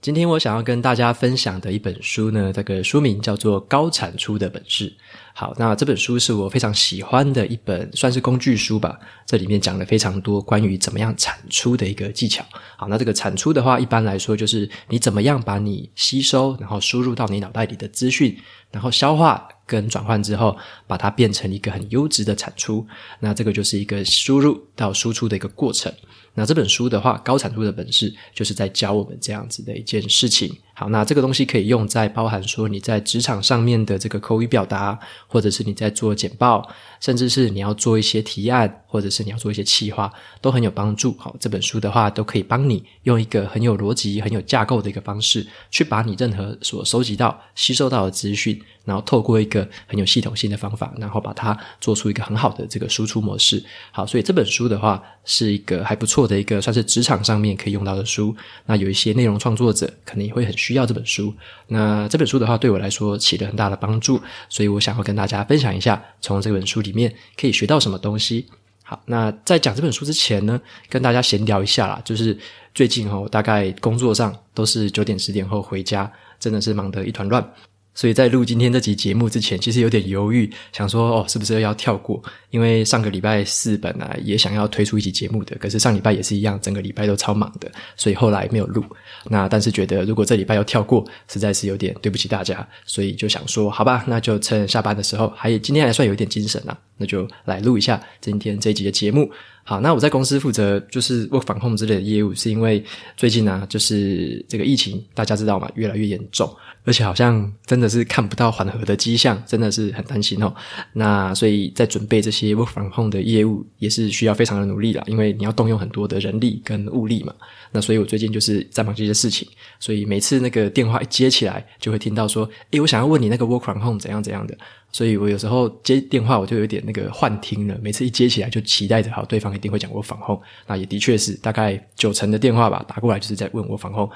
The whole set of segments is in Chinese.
今天我想要跟大家分享的一本书呢，这个书名叫做《高产出的本质》。好，那这本书是我非常喜欢的一本，算是工具书吧。这里面讲了非常多关于怎么样产出的一个技巧。好，那这个产出的话，一般来说就是你怎么样把你吸收，然后输入到你脑袋里的资讯，然后消化跟转换之后，把它变成一个很优质的产出。那这个就是一个输入到输出的一个过程。那这本书的话，高产出的本事就是在教我们这样子的一件事情。好，那这个东西可以用在包含说你在职场上面的这个口语表达，或者是你在做简报，甚至是你要做一些提案，或者是你要做一些企划，都很有帮助。好，这本书的话都可以帮你用一个很有逻辑、很有架构的一个方式，去把你任何所收集到、吸收到的资讯，然后透过一个很有系统性的方法，然后把它做出一个很好的这个输出模式。好，所以这本书的话是一个还不错的一个算是职场上面可以用到的书。那有一些内容创作者可能也会很需要这本书，那这本书的话对我来说起了很大的帮助，所以我想要跟大家分享一下，从这本书里面可以学到什么东西。好，那在讲这本书之前呢，跟大家闲聊一下啦，就是最近哦，大概工作上都是九点十点后回家，真的是忙得一团乱。所以在录今天这集节目之前，其实有点犹豫，想说哦，是不是要跳过？因为上个礼拜四本来也想要推出一集节目的，可是上礼拜也是一样，整个礼拜都超忙的，所以后来没有录。那但是觉得如果这礼拜要跳过，实在是有点对不起大家，所以就想说，好吧，那就趁下班的时候，还今天还算有一点精神啊，那就来录一下今天这一集的节目。好，那我在公司负责就是 work from home 之类的业务，是因为最近呢、就是这个疫情，大家知道嘛，越来越严重，而且好像真的是看不到缓和的迹象，真的是很担心哦。那所以在准备这些 work from home 的业务，也是需要非常的努力啦，因为你要动用很多的人力跟物力嘛。那所以我最近就是在忙这些事情，所以每次那个电话一接起来，就会听到说，诶，我想要问你那个 work from home 怎样怎样的。所以我有时候接电话，我就有点那个幻听了。每次一接起来，就期待着好，对方一定会讲 work from home。那也的确是大概九成的电话吧，打过来就是在问 work from home。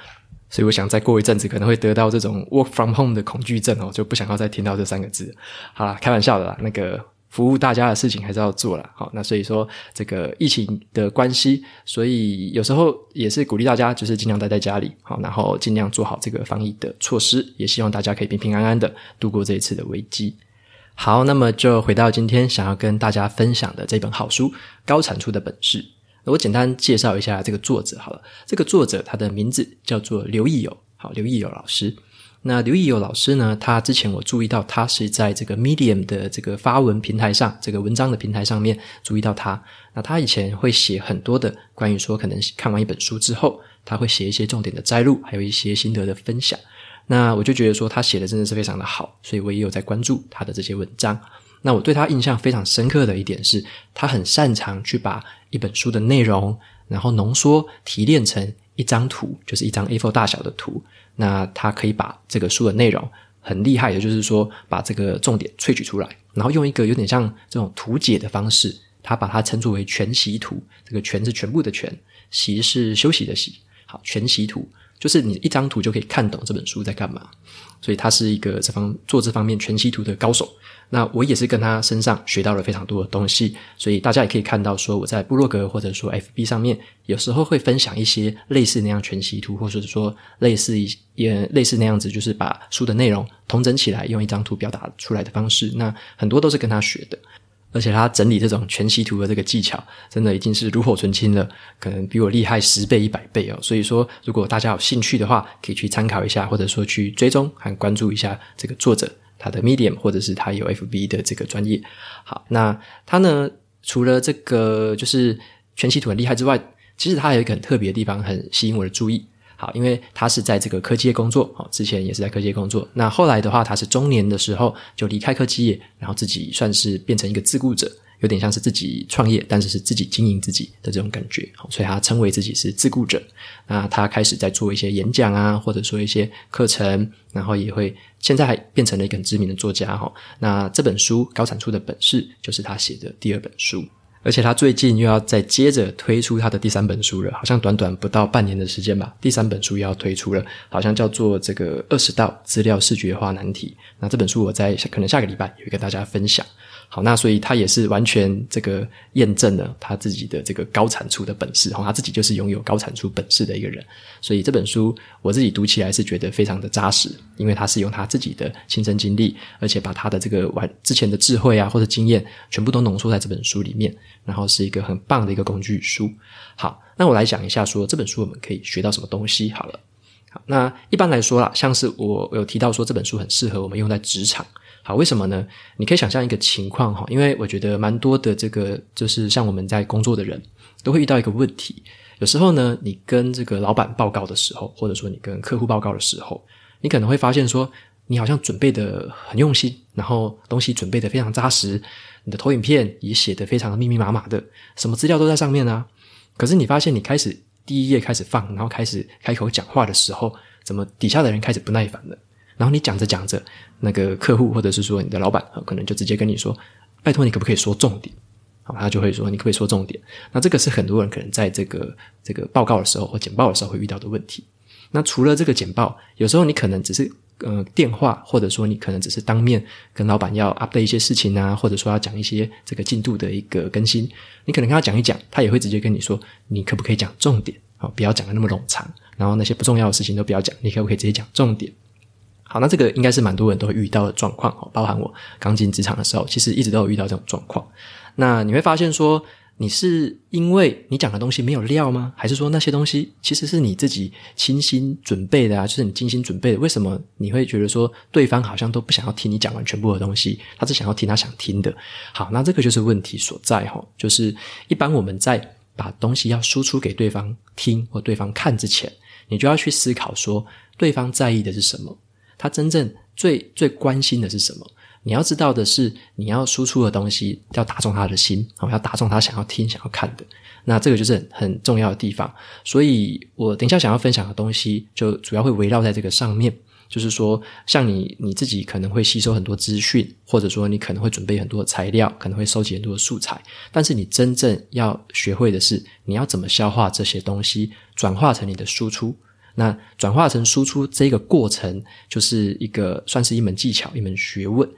所以我想再过一阵子可能会得到这种 work from home 的恐惧症哦，就不想要再听到这三个字。好啦，开玩笑的啦，那个服务大家的事情还是要做啦。好，那所以说这个疫情的关系，所以有时候也是鼓励大家就是尽量待在家里，好，然后尽量做好这个防疫的措施，也希望大家可以平平安安的度过这一次的危机。好，那么就回到今天想要跟大家分享的这本好书《高产出的本事》。我简单介绍一下这个作者好了。这个作者他的名字叫做刘益友，好，刘益友老师。那刘益友老师呢，他之前我注意到他是在这个 Medium 的这个发文平台上，这个文章的平台上面注意到他。那他以前会写很多的关于说，可能看完一本书之后，他会写一些重点的摘录，还有一些心得的分享。那我就觉得说他写的真的是非常的好，所以我也有在关注他的这些文章。那我对他印象非常深刻的一点是，他很擅长去把一本书的内容，然后浓缩提炼成一张图，就是一张 A4 大小的图。那他可以把这个书的内容很厉害的，就是说把这个重点萃取出来，然后用一个有点像这种图解的方式，他把它称作为全息图。这个全是全部的全，息是休息的息。好，全息图。就是你一张图就可以看懂这本书在干嘛，所以他是一个这方做这方面全息图的高手。那我也是跟他身上学到了非常多的东西，所以大家也可以看到说我在部落格或者说 FB 上面有时候会分享一些类似那样全息图，或者说类似一也类似那样子，就是把书的内容统整起来，用一张图表达出来的方式。那很多都是跟他学的。而且他整理这种全息图的这个技巧，真的已经是炉火纯青了，可能比我厉害十倍、一百倍哦。所以说，如果大家有兴趣的话，可以去参考一下，或者说去追踪和关注一下这个作者他的 Medium，或者是他有 FB 的这个专业。好，那他呢，除了这个就是全息图很厉害之外，其实他还有一个很特别的地方，很吸引我的注意。好，因为他是在这个科技业工作，好，之前也是在科技业工作。那后来的话，他是中年的时候就离开科技业，然后自己算是变成一个自雇者，有点像是自己创业，但是是自己经营自己的这种感觉。好，所以他称为自己是自雇者。那他开始在做一些演讲啊，或者说一些课程，然后也会现在还变成了一个很知名的作家。哈，那这本书《高产出的本事》就是他写的第二本书。而且他最近又要再接着推出他的第三本书了，好像短短不到半年的时间吧，第三本书要推出了，好像叫做这个二十道资料视觉化难题。那这本书我在可能下个礼拜也会跟大家分享。好，那所以他也是完全这个验证了他自己的这个高产出的本事，哈，他自己就是拥有高产出本事的一个人。所以这本书我自己读起来是觉得非常的扎实，因为他是用他自己的亲身经历，而且把他的这个完之前的智慧啊或者经验全部都浓缩在这本书里面，然后是一个很棒的一个工具书。好，那我来讲一下说这本书我们可以学到什么东西。好了，好，那一般来说啦，像是我有提到说这本书很适合我们用在职场。好，为什么呢？你可以想象一个情况哈，因为我觉得蛮多的这个就是像我们在工作的人都会遇到一个问题。有时候呢，你跟这个老板报告的时候，或者说你跟客户报告的时候，你可能会发现说，你好像准备得很用心，然后东西准备得非常扎实，你的投影片也写得非常的密密麻麻的，什么资料都在上面啊。可是你发现你开始第一页开始放，然后开始开口讲话的时候，怎么底下的人开始不耐烦了？然后你讲着讲着，那个客户或者是说你的老板，可能就直接跟你说：“拜托，你可不可以说重点？”好，他就会说：“你可不可以说重点？”那这个是很多人可能在这个这个报告的时候或简报的时候会遇到的问题。那除了这个简报，有时候你可能只是呃电话，或者说你可能只是当面跟老板要 update 一些事情啊，或者说要讲一些这个进度的一个更新，你可能跟他讲一讲，他也会直接跟你说：“你可不可以讲重点？好，不要讲的那么冗长，然后那些不重要的事情都不要讲，你可不可以直接讲重点？”好，那这个应该是蛮多人都会遇到的状况，包含我刚进职场的时候，其实一直都有遇到这种状况。那你会发现说，你是因为你讲的东西没有料吗？还是说那些东西其实是你自己精心准备的啊？就是你精心准备的，为什么你会觉得说对方好像都不想要听你讲完全部的东西，他只想要听他想听的？好，那这个就是问题所在哈，就是一般我们在把东西要输出给对方听或对方看之前，你就要去思考说，对方在意的是什么。他真正最最关心的是什么？你要知道的是，你要输出的东西要打中他的心，要打中他想要听、想要看的。那这个就是很重要的地方。所以我等一下想要分享的东西，就主要会围绕在这个上面。就是说，像你你自己可能会吸收很多资讯，或者说你可能会准备很多材料，可能会收集很多的素材。但是你真正要学会的是，你要怎么消化这些东西，转化成你的输出。那转化成输出这个过程，就是一个算是一门技巧，一门学问。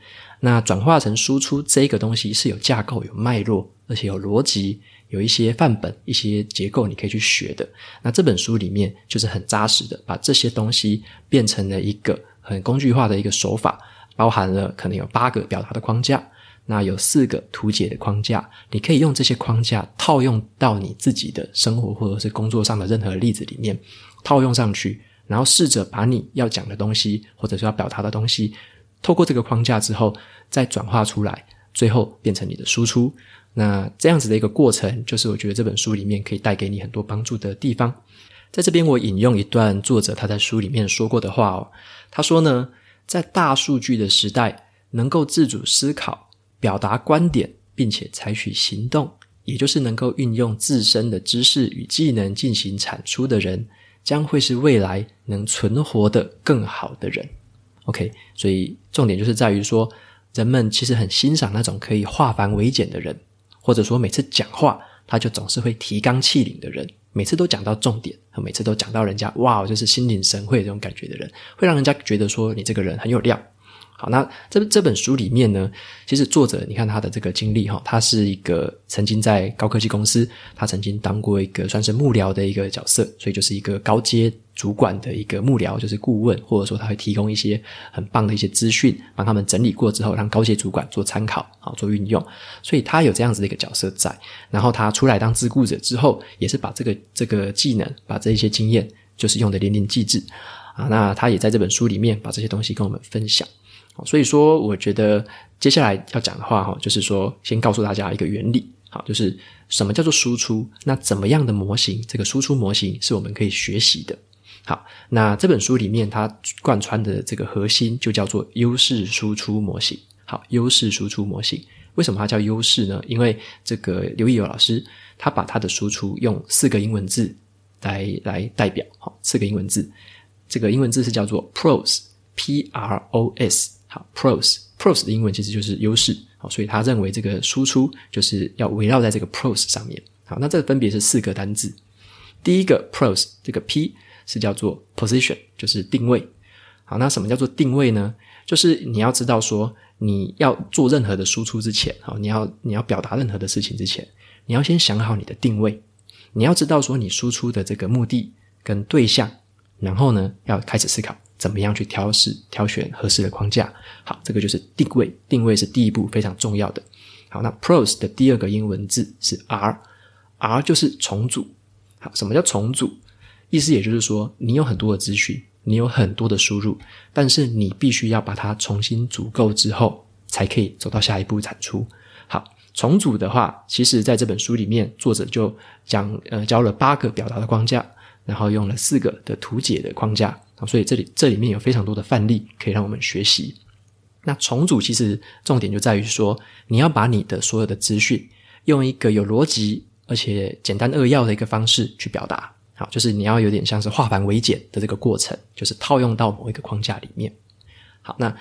那转化成输出这个东西是有架构、有脉络，而且有逻辑，有一些范本、一些结构你可以去学的。那这本书里面就是很扎实的，把这些东西变成了一个很工具化的一个手法，包含了可能有八个表达的框架，那有四个图解的框架，你可以用这些框架套用到你自己的生活或者是工作上的任何例子里面。套用上去，然后试着把你要讲的东西，或者说要表达的东西，透过这个框架之后，再转化出来，最后变成你的输出。那这样子的一个过程，就是我觉得这本书里面可以带给你很多帮助的地方。在这边，我引用一段作者他在书里面说过的话哦。他说呢，在大数据的时代，能够自主思考、表达观点，并且采取行动，也就是能够运用自身的知识与技能进行产出的人。将会是未来能存活的更好的人。OK，所以重点就是在于说，人们其实很欣赏那种可以化繁为简的人，或者说每次讲话他就总是会提纲挈领的人，每次都讲到重点，每次都讲到人家哇，就是心领神会这种感觉的人，会让人家觉得说你这个人很有料。好，那这这本书里面呢，其实作者你看他的这个经历哈，他是一个曾经在高科技公司，他曾经当过一个算是幕僚的一个角色，所以就是一个高阶主管的一个幕僚，就是顾问，或者说他会提供一些很棒的一些资讯，帮他们整理过之后，让高阶主管做参考，好做运用。所以他有这样子的一个角色在，然后他出来当自雇者之后，也是把这个这个技能，把这一些经验，就是用得淋漓尽致啊。那他也在这本书里面把这些东西跟我们分享。所以说，我觉得接下来要讲的话，哈，就是说，先告诉大家一个原理，好，就是什么叫做输出？那怎么样的模型？这个输出模型是我们可以学习的。好，那这本书里面它贯穿的这个核心就叫做优势输出模型。好，优势输出模型为什么它叫优势呢？因为这个刘奕友老师他把他的输出用四个英文字来来代表，好，四个英文字，这个英文字是叫做 pros，P R O S。好，pros，pros 的英文其实就是优势，好，所以他认为这个输出就是要围绕在这个 pros 上面。好，那这分别是四个单字。第一个 pros 这个 P 是叫做 position，就是定位。好，那什么叫做定位呢？就是你要知道说，你要做任何的输出之前，好，你要你要表达任何的事情之前，你要先想好你的定位。你要知道说，你输出的这个目的跟对象，然后呢，要开始思考怎么样去挑试挑选合适的框架。好，这个就是定位，定位是第一步非常重要的。好，那 pros 的第二个英文字是 R，R 就是重组。好，什么叫重组？意思也就是说，你有很多的资讯。你有很多的输入，但是你必须要把它重新组构之后，才可以走到下一步产出。好，重组的话，其实在这本书里面，作者就讲呃教了八个表达的框架，然后用了四个的图解的框架。所以这里这里面有非常多的范例可以让我们学习。那重组其实重点就在于说，你要把你的所有的资讯用一个有逻辑而且简单扼要的一个方式去表达。好，就是你要有点像是化繁为简的这个过程，就是套用到某一个框架里面。好，那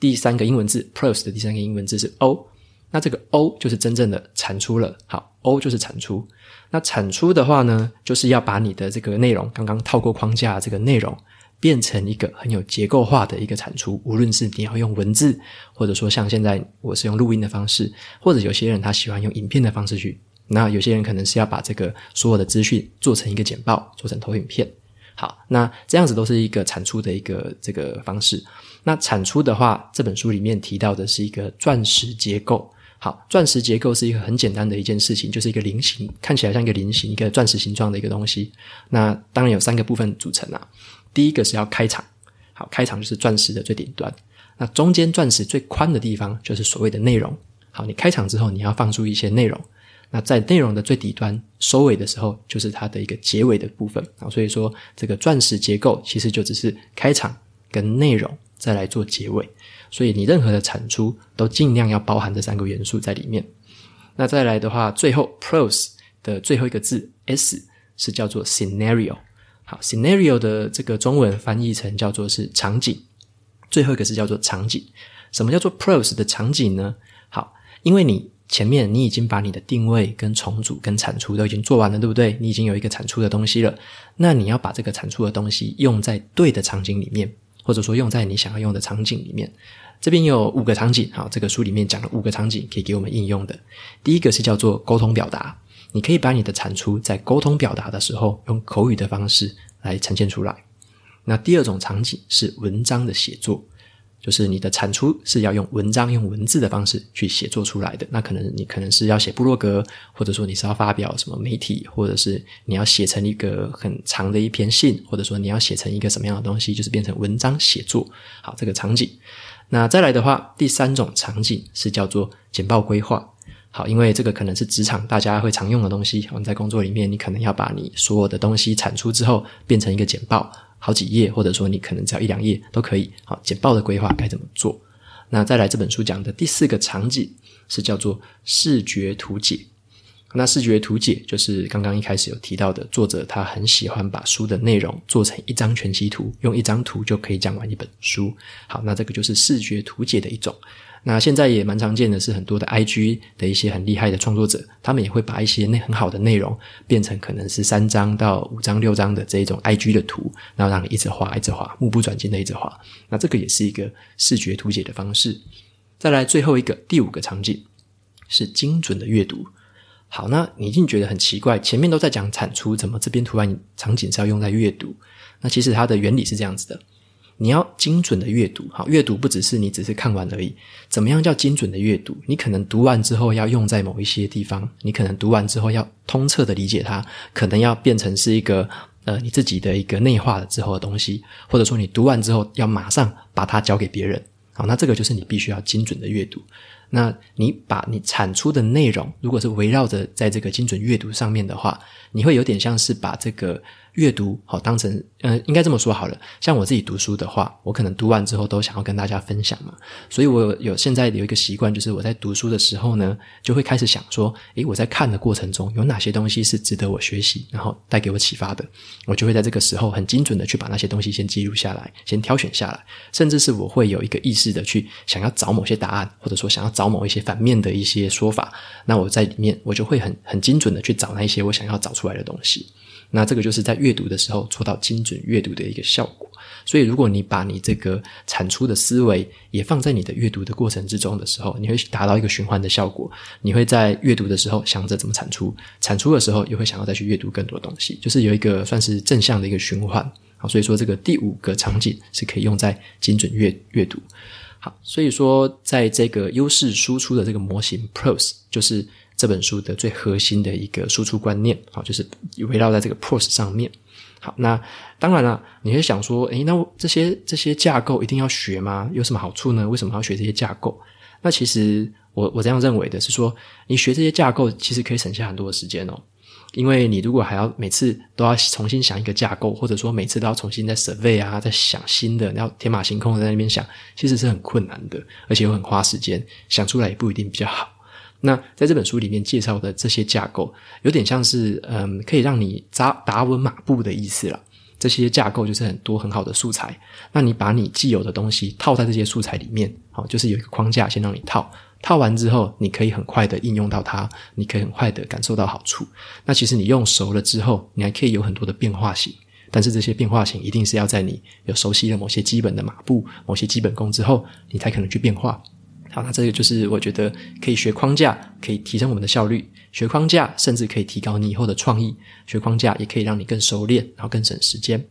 第三个英文字 pros 的第三个英文字是 O，那这个 O 就是真正的产出了。好，O 就是产出。那产出的话呢，就是要把你的这个内容，刚刚套过框架这个内容，变成一个很有结构化的一个产出。无论是你要用文字，或者说像现在我是用录音的方式，或者有些人他喜欢用影片的方式去。那有些人可能是要把这个所有的资讯做成一个简报，做成投影片。好，那这样子都是一个产出的一个这个方式。那产出的话，这本书里面提到的是一个钻石结构。好，钻石结构是一个很简单的一件事情，就是一个菱形，看起来像一个菱形，一个钻石形状的一个东西。那当然有三个部分组成啊。第一个是要开场，好，开场就是钻石的最顶端。那中间钻石最宽的地方就是所谓的内容。好，你开场之后，你要放出一些内容。那在内容的最底端收尾的时候，就是它的一个结尾的部分啊。所以说，这个钻石结构其实就只是开场跟内容再来做结尾。所以你任何的产出都尽量要包含这三个元素在里面。那再来的话，最后 pros 的最后一个字 s 是叫做 scenario。好，scenario 的这个中文翻译成叫做是场景。最后一个是叫做场景。什么叫做 pros 的场景呢？好，因为你。前面你已经把你的定位跟重组跟产出都已经做完了，对不对？你已经有一个产出的东西了，那你要把这个产出的东西用在对的场景里面，或者说用在你想要用的场景里面。这边有五个场景，好，这个书里面讲了五个场景可以给我们应用的。第一个是叫做沟通表达，你可以把你的产出在沟通表达的时候用口语的方式来呈现出来。那第二种场景是文章的写作。就是你的产出是要用文章、用文字的方式去写作出来的。那可能你可能是要写部落格，或者说你是要发表什么媒体，或者是你要写成一个很长的一篇信，或者说你要写成一个什么样的东西，就是变成文章写作。好，这个场景。那再来的话，第三种场景是叫做简报规划。好，因为这个可能是职场大家会常用的东西。我们在工作里面，你可能要把你所有的东西产出之后，变成一个简报。好几页，或者说你可能只要一两页都可以。好，简报的规划该怎么做？那再来这本书讲的第四个场景是叫做视觉图解。那视觉图解就是刚刚一开始有提到的，作者他很喜欢把书的内容做成一张全息图，用一张图就可以讲完一本书。好，那这个就是视觉图解的一种。那现在也蛮常见的是，很多的 IG 的一些很厉害的创作者，他们也会把一些那很好的内容变成可能是三张到五张、六张的这一种 IG 的图，然后让你一直画、一直画，目不转睛的一直画。那这个也是一个视觉图解的方式。再来最后一个第五个场景是精准的阅读。好，那你一定觉得很奇怪，前面都在讲产出，怎么这边突然场景是要用在阅读？那其实它的原理是这样子的。你要精准的阅读，好，阅读不只是你只是看完而已。怎么样叫精准的阅读？你可能读完之后要用在某一些地方，你可能读完之后要通彻的理解它，可能要变成是一个呃你自己的一个内化了之后的东西，或者说你读完之后要马上把它交给别人，好，那这个就是你必须要精准的阅读。那你把你产出的内容，如果是围绕着在这个精准阅读上面的话，你会有点像是把这个。阅读好，当成嗯、呃，应该这么说好了。像我自己读书的话，我可能读完之后都想要跟大家分享嘛。所以我有，现在有一个习惯，就是我在读书的时候呢，就会开始想说，诶，我在看的过程中有哪些东西是值得我学习，然后带给我启发的，我就会在这个时候很精准的去把那些东西先记录下来，先挑选下来，甚至是我会有一个意识的去想要找某些答案，或者说想要找某一些反面的一些说法，那我在里面我就会很很精准的去找那一些我想要找出来的东西。那这个就是在阅读的时候做到精准阅读的一个效果。所以，如果你把你这个产出的思维也放在你的阅读的过程之中的时候，你会达到一个循环的效果。你会在阅读的时候想着怎么产出，产出的时候又会想要再去阅读更多东西，就是有一个算是正向的一个循环。好，所以说这个第五个场景是可以用在精准阅阅读。好，所以说在这个优势输出的这个模型 PROS 就是。这本书的最核心的一个输出观念，好，就是围绕在这个 PROS 上面。好，那当然了，你会想说，诶，那这些这些架构一定要学吗？有什么好处呢？为什么要学这些架构？那其实我我这样认为的是说，你学这些架构其实可以省下很多的时间哦，因为你如果还要每次都要重新想一个架构，或者说每次都要重新再 survey 啊，再想新的，要天马行空的在那边想，其实是很困难的，而且又很花时间，想出来也不一定比较好。那在这本书里面介绍的这些架构，有点像是嗯，可以让你扎达稳马步的意思了。这些架构就是很多很好的素材，那你把你既有的东西套在这些素材里面，好，就是有一个框架先让你套，套完之后，你可以很快的应用到它，你可以很快的感受到好处。那其实你用熟了之后，你还可以有很多的变化型，但是这些变化型一定是要在你有熟悉了某些基本的马步、某些基本功之后，你才可能去变化。那这个就是我觉得可以学框架，可以提升我们的效率。学框架甚至可以提高你以后的创意。学框架也可以让你更熟练，然后更省时间。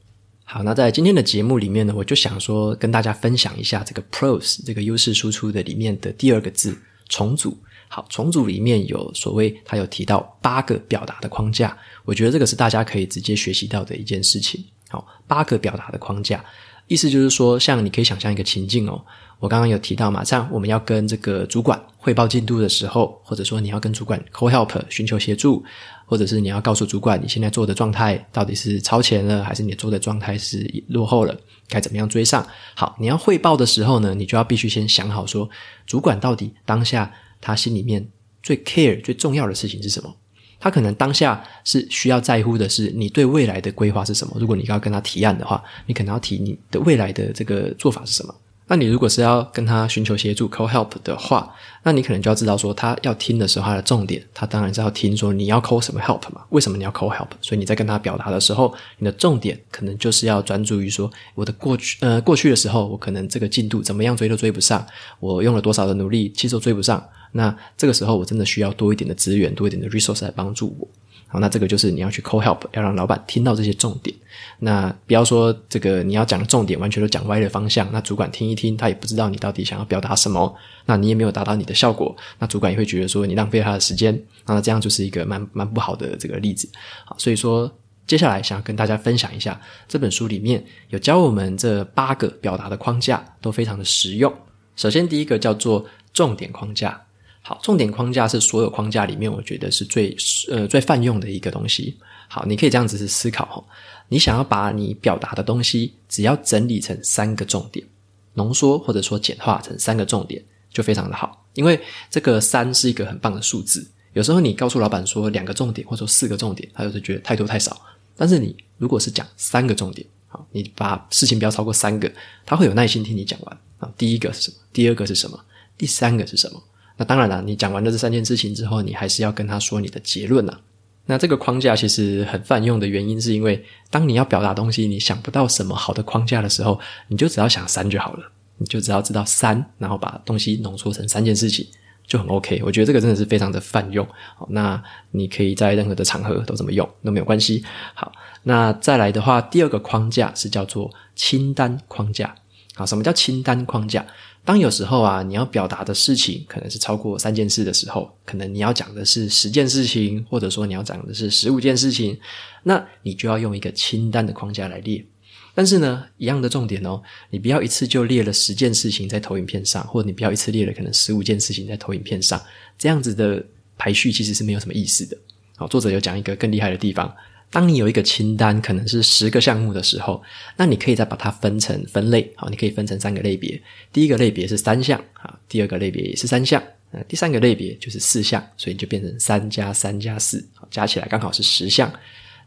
好，那在今天的节目里面呢，我就想说跟大家分享一下这个 PROS 这个优势输出的里面的第二个字重组。好，重组里面有所谓，它有提到八个表达的框架，我觉得这个是大家可以直接学习到的一件事情。好，八个表达的框架，意思就是说，像你可以想象一个情境哦。我刚刚有提到嘛，像我们要跟这个主管汇报进度的时候，或者说你要跟主管 call help 寻求协助，或者是你要告诉主管你现在做的状态到底是超前了，还是你做的状态是落后了，该怎么样追上？好，你要汇报的时候呢，你就要必须先想好说，主管到底当下他心里面最 care 最重要的事情是什么？他可能当下是需要在乎的是你对未来的规划是什么？如果你要跟他提案的话，你可能要提你的未来的这个做法是什么？那你如果是要跟他寻求协助 call help 的话，那你可能就要知道说，他要听的时候，他的重点，他当然是要听说你要 call 什么 help 嘛？为什么你要 call help？所以你在跟他表达的时候，你的重点可能就是要专注于说，我的过去，呃，过去的时候，我可能这个进度怎么样追都追不上，我用了多少的努力，其实都追不上。那这个时候，我真的需要多一点的资源，多一点的 resource 来帮助我。好，那这个就是你要去 call help，要让老板听到这些重点。那不要说这个你要讲的重点完全都讲歪了方向，那主管听一听，他也不知道你到底想要表达什么，那你也没有达到你的效果，那主管也会觉得说你浪费他的时间。那这样就是一个蛮蛮不好的这个例子。好，所以说接下来想要跟大家分享一下，这本书里面有教我们这八个表达的框架，都非常的实用。首先第一个叫做重点框架。好，重点框架是所有框架里面，我觉得是最呃最泛用的一个东西。好，你可以这样子去思考哈，你想要把你表达的东西，只要整理成三个重点，浓缩或者说简化成三个重点，就非常的好。因为这个三是一个很棒的数字。有时候你告诉老板说两个重点或者说四个重点，他就是觉得太多太少。但是你如果是讲三个重点，好，你把事情不要超过三个，他会有耐心听你讲完。啊，第一个是什么？第二个是什么？第三个是什么？那当然了，你讲完了这三件事情之后，你还是要跟他说你的结论呐。那这个框架其实很泛用的原因，是因为当你要表达东西，你想不到什么好的框架的时候，你就只要想三就好了，你就只要知道三，然后把东西浓缩成三件事情，就很 OK。我觉得这个真的是非常的泛用。好，那你可以在任何的场合都这么用，都没有关系。好，那再来的话，第二个框架是叫做清单框架。好，什么叫清单框架？当有时候啊，你要表达的事情可能是超过三件事的时候，可能你要讲的是十件事情，或者说你要讲的是十五件事情，那你就要用一个清单的框架来列。但是呢，一样的重点哦，你不要一次就列了十件事情在投影片上，或者你不要一次列了可能十五件事情在投影片上，这样子的排序其实是没有什么意思的。好，作者有讲一个更厉害的地方。当你有一个清单，可能是十个项目的时候，那你可以再把它分成分类，好，你可以分成三个类别。第一个类别是三项，啊，第二个类别也是三项，呃，第三个类别就是四项，所以就变成三加三加四，加起来刚好是十项。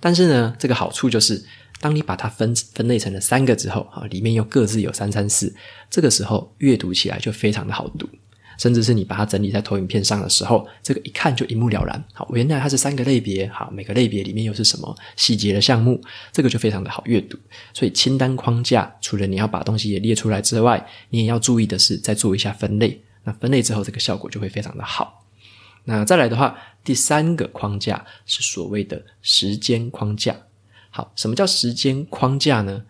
但是呢，这个好处就是，当你把它分分类成了三个之后，啊，里面又各自有三三四，这个时候阅读起来就非常的好读。甚至是你把它整理在投影片上的时候，这个一看就一目了然。好，原来它是三个类别，好，每个类别里面又是什么细节的项目，这个就非常的好阅读。所以清单框架除了你要把东西也列出来之外，你也要注意的是再做一下分类。那分类之后，这个效果就会非常的好。那再来的话，第三个框架是所谓的时间框架。好，什么叫时间框架呢？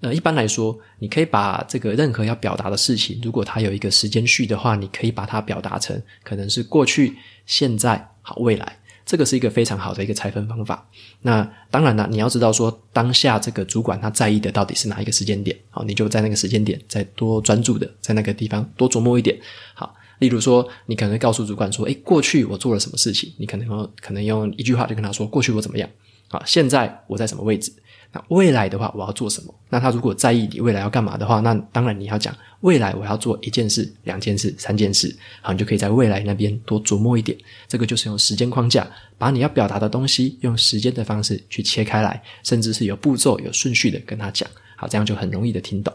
呃，一般来说，你可以把这个任何要表达的事情，如果它有一个时间序的话，你可以把它表达成可能是过去、现在、好未来。这个是一个非常好的一个拆分方法。那当然了，你要知道说当下这个主管他在意的到底是哪一个时间点，好，你就在那个时间点再多专注的在那个地方多琢磨一点。好，例如说，你可能会告诉主管说：“诶，过去我做了什么事情？”你可能可能用一句话就跟他说：“过去我怎么样？”好，现在我在什么位置？那未来的话，我要做什么？那他如果在意你未来要干嘛的话，那当然你要讲未来我要做一件事、两件事、三件事，好，你就可以在未来那边多琢磨一点。这个就是用时间框架，把你要表达的东西用时间的方式去切开来，甚至是有步骤、有顺序的跟他讲，好，这样就很容易的听懂。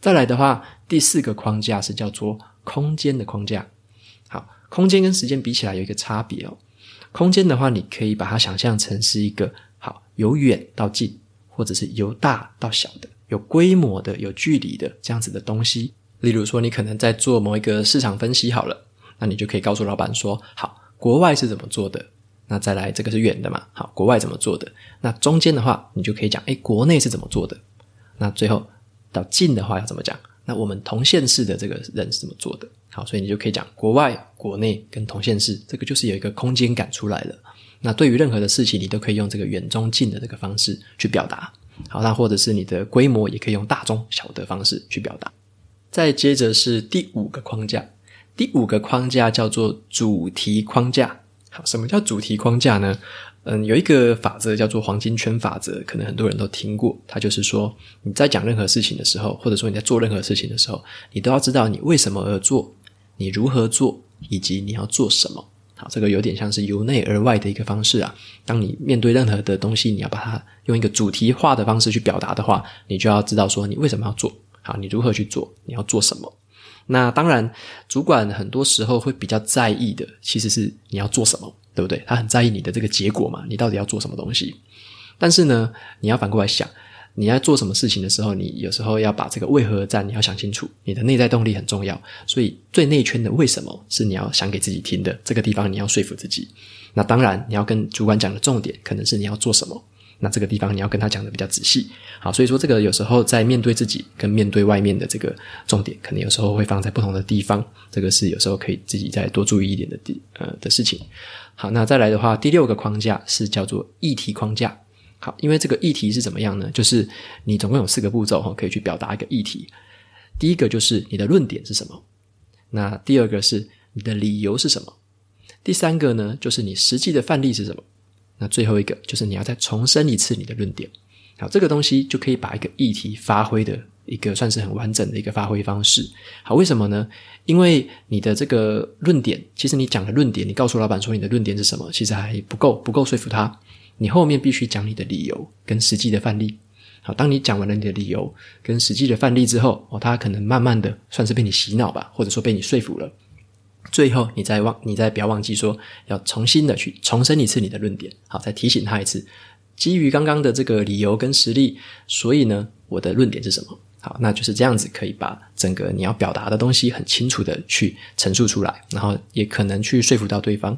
再来的话，第四个框架是叫做空间的框架。好，空间跟时间比起来有一个差别哦。空间的话，你可以把它想象成是一个好，由远到近。或者是由大到小的，有规模的、有距离的这样子的东西。例如说，你可能在做某一个市场分析好了，那你就可以告诉老板说：“好，国外是怎么做的？那再来这个是远的嘛？好，国外怎么做的？那中间的话，你就可以讲：诶，国内是怎么做的？那最后到近的话要怎么讲？那我们同县市的这个人是怎么做的？好，所以你就可以讲国外、国内跟同县市，这个就是有一个空间感出来了。”那对于任何的事情，你都可以用这个远、中、近的这个方式去表达。好，那或者是你的规模，也可以用大、中、小的方式去表达。再接着是第五个框架，第五个框架叫做主题框架。好，什么叫主题框架呢？嗯，有一个法则叫做黄金圈法则，可能很多人都听过。它就是说，你在讲任何事情的时候，或者说你在做任何事情的时候，你都要知道你为什么而做，你如何做，以及你要做什么。好，这个有点像是由内而外的一个方式啊。当你面对任何的东西，你要把它用一个主题化的方式去表达的话，你就要知道说你为什么要做，好，你如何去做，你要做什么。那当然，主管很多时候会比较在意的，其实是你要做什么，对不对？他很在意你的这个结果嘛，你到底要做什么东西。但是呢，你要反过来想。你要做什么事情的时候，你有时候要把这个为何而战，你要想清楚。你的内在动力很重要，所以最内圈的为什么是你要想给自己听的。这个地方你要说服自己。那当然，你要跟主管讲的重点可能是你要做什么。那这个地方你要跟他讲的比较仔细。好，所以说这个有时候在面对自己跟面对外面的这个重点，可能有时候会放在不同的地方。这个是有时候可以自己再多注意一点的地呃的事情。好，那再来的话，第六个框架是叫做议题框架。好，因为这个议题是怎么样呢？就是你总共有四个步骤哈，可以去表达一个议题。第一个就是你的论点是什么？那第二个是你的理由是什么？第三个呢，就是你实际的范例是什么？那最后一个就是你要再重申一次你的论点。好，这个东西就可以把一个议题发挥的一个算是很完整的一个发挥方式。好，为什么呢？因为你的这个论点，其实你讲的论点，你告诉老板说你的论点是什么，其实还不够，不够说服他。你后面必须讲你的理由跟实际的范例。好，当你讲完了你的理由跟实际的范例之后，哦，他可能慢慢的算是被你洗脑吧，或者说被你说服了。最后，你再忘，你再不要忘记说，要重新的去重申一次你的论点。好，再提醒他一次，基于刚刚的这个理由跟实例，所以呢，我的论点是什么？好，那就是这样子，可以把整个你要表达的东西很清楚的去陈述出来，然后也可能去说服到对方。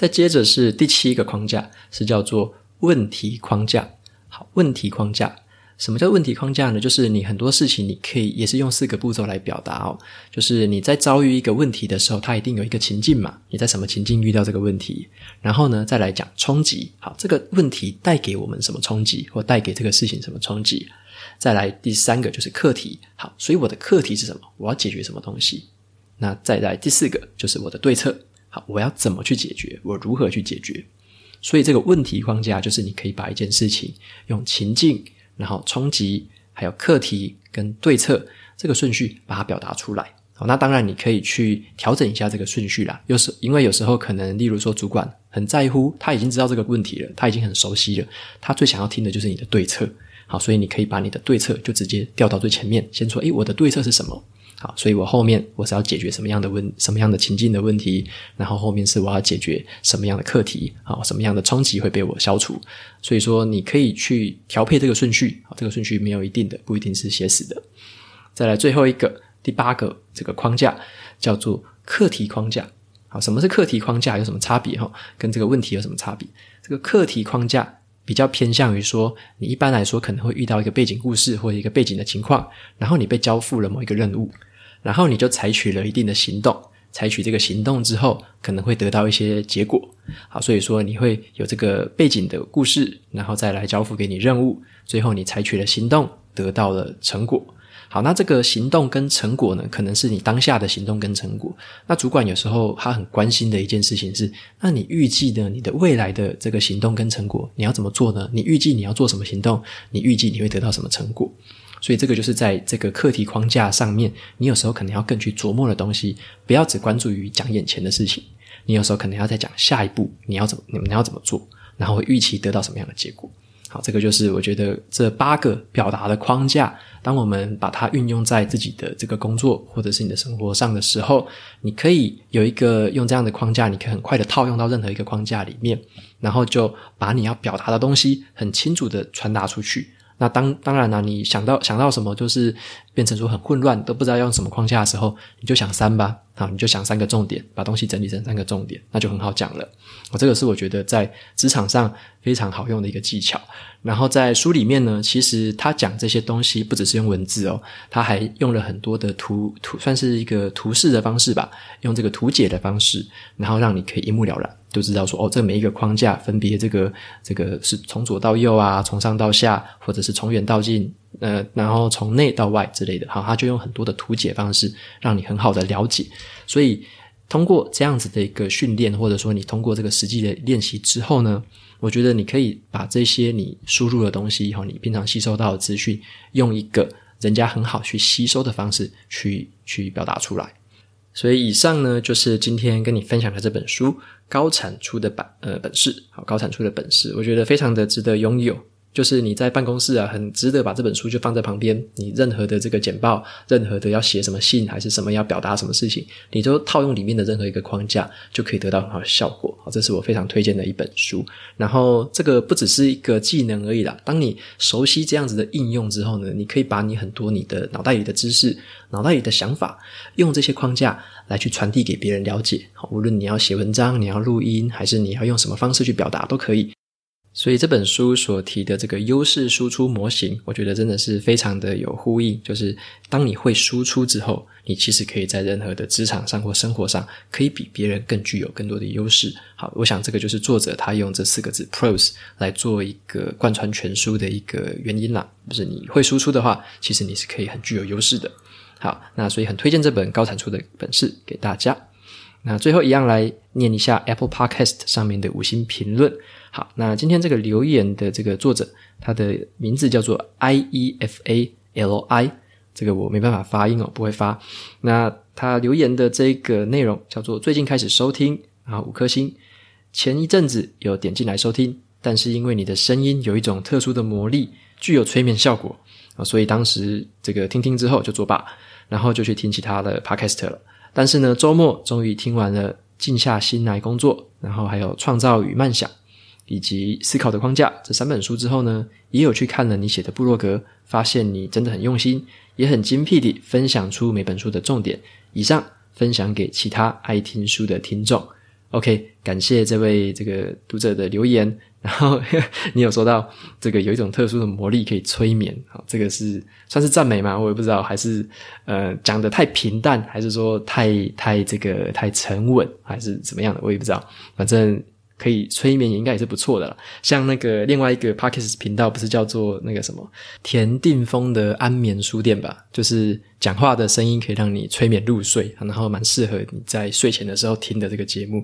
再接着是第七个框架，是叫做问题框架。好，问题框架，什么叫问题框架呢？就是你很多事情，你可以也是用四个步骤来表达哦。就是你在遭遇一个问题的时候，它一定有一个情境嘛。你在什么情境遇到这个问题？然后呢，再来讲冲击。好，这个问题带给我们什么冲击，或带给这个事情什么冲击？再来第三个就是课题。好，所以我的课题是什么？我要解决什么东西？那再来第四个就是我的对策。好，我要怎么去解决？我如何去解决？所以这个问题框架就是你可以把一件事情用情境，然后冲击，还有课题跟对策这个顺序把它表达出来。好，那当然你可以去调整一下这个顺序啦。有时因为有时候可能，例如说主管很在乎，他已经知道这个问题了，他已经很熟悉了，他最想要听的就是你的对策。好，所以你可以把你的对策就直接调到最前面，先说：诶，我的对策是什么？好，所以我后面我是要解决什么样的问什么样的情境的问题，然后后面是我要解决什么样的课题，好，什么样的冲击会被我消除。所以说，你可以去调配这个顺序，好，这个顺序没有一定的，不一定是写死的。再来最后一个，第八个这个框架叫做课题框架。好，什么是课题框架？有什么差别？哈，跟这个问题有什么差别？这个课题框架比较偏向于说，你一般来说可能会遇到一个背景故事或者一个背景的情况，然后你被交付了某一个任务。然后你就采取了一定的行动，采取这个行动之后，可能会得到一些结果。好，所以说你会有这个背景的故事，然后再来交付给你任务，最后你采取了行动，得到了成果。好，那这个行动跟成果呢，可能是你当下的行动跟成果。那主管有时候他很关心的一件事情是，那你预计呢，你的未来的这个行动跟成果，你要怎么做呢？你预计你要做什么行动？你预计你会得到什么成果？所以这个就是在这个课题框架上面，你有时候可能要更去琢磨的东西，不要只关注于讲眼前的事情。你有时候可能要再讲下一步你要怎么，你们要怎么做，然后预期得到什么样的结果。好，这个就是我觉得这八个表达的框架，当我们把它运用在自己的这个工作或者是你的生活上的时候，你可以有一个用这样的框架，你可以很快的套用到任何一个框架里面，然后就把你要表达的东西很清楚的传达出去。那当当然了，你想到想到什么，就是变成说很混乱，都不知道用什么框架的时候，你就想三吧，好，你就想三个重点，把东西整理成三个重点，那就很好讲了。我这个是我觉得在职场上非常好用的一个技巧。然后在书里面呢，其实他讲这些东西不只是用文字哦，他还用了很多的图图，算是一个图示的方式吧，用这个图解的方式，然后让你可以一目了然。就知道说哦，这每一个框架分别这个这个是从左到右啊，从上到下，或者是从远到近，呃，然后从内到外之类的。好，他就用很多的图解方式，让你很好的了解。所以通过这样子的一个训练，或者说你通过这个实际的练习之后呢，我觉得你可以把这些你输入的东西，以后你平常吸收到的资讯，用一个人家很好去吸收的方式去去表达出来。所以以上呢，就是今天跟你分享的这本书《高产出的本呃本事》。好，高产出的本事，我觉得非常的值得拥有。就是你在办公室啊，很值得把这本书就放在旁边。你任何的这个简报，任何的要写什么信，还是什么要表达什么事情，你都套用里面的任何一个框架，就可以得到很好的效果。好，这是我非常推荐的一本书。然后这个不只是一个技能而已啦。当你熟悉这样子的应用之后呢，你可以把你很多你的脑袋里的知识、脑袋里的想法，用这些框架来去传递给别人了解。好，无论你要写文章，你要录音，还是你要用什么方式去表达，都可以。所以这本书所提的这个优势输出模型，我觉得真的是非常的有呼应。就是当你会输出之后，你其实可以在任何的职场上或生活上，可以比别人更具有更多的优势。好，我想这个就是作者他用这四个字 “pros” 来做一个贯穿全书的一个原因啦。就是你会输出的话，其实你是可以很具有优势的。好，那所以很推荐这本高产出的本事给大家。那最后一样来念一下 Apple Podcast 上面的五星评论。好，那今天这个留言的这个作者，他的名字叫做 I E F A L I，这个我没办法发音哦，不会发。那他留言的这个内容叫做最近开始收听，然后五颗星。前一阵子有点进来收听，但是因为你的声音有一种特殊的魔力，具有催眠效果啊，所以当时这个听听之后就作罢，然后就去听其他的 Podcast 了。但是呢，周末终于听完了《静下心来工作》，然后还有《创造与慢想》。以及思考的框架这三本书之后呢，也有去看了你写的部落格，发现你真的很用心，也很精辟地分享出每本书的重点。以上分享给其他爱听书的听众。OK，感谢这位这个读者的留言。然后 你有说到这个有一种特殊的魔力可以催眠，好，这个是算是赞美吗？我也不知道，还是呃讲得太平淡，还是说太太这个太沉稳，还是怎么样的？我也不知道，反正。可以催眠，应该也是不错的了。像那个另外一个 Podcast 频道，不是叫做那个什么田定峰的安眠书店吧？就是讲话的声音可以让你催眠入睡，然后蛮适合你在睡前的时候听的这个节目。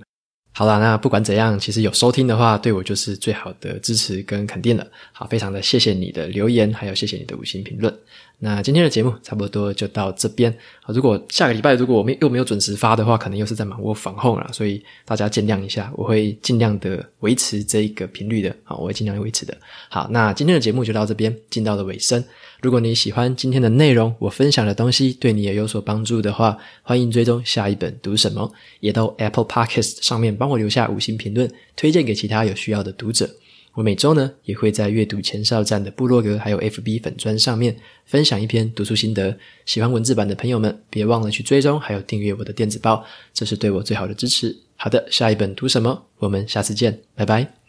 好啦，那不管怎样，其实有收听的话，对我就是最好的支持跟肯定了。好，非常的谢谢你的留言，还有谢谢你的五星评论。那今天的节目差不多就到这边。如果下个礼拜如果我们又没有准时发的话，可能又是在忙 work from home 了，所以大家见谅一下，我会尽量的维持这一个频率的。好，我会尽量维持的。好，那今天的节目就到这边，进到了尾声。如果你喜欢今天的内容，我分享的东西对你也有所帮助的话，欢迎追踪下一本读什么，也到 Apple Podcast 上面帮我留下五星评论，推荐给其他有需要的读者。我每周呢也会在阅读前哨站的部落格还有 FB 粉砖上面分享一篇读书心得。喜欢文字版的朋友们，别忘了去追踪还有订阅我的电子报，这是对我最好的支持。好的，下一本读什么？我们下次见，拜拜。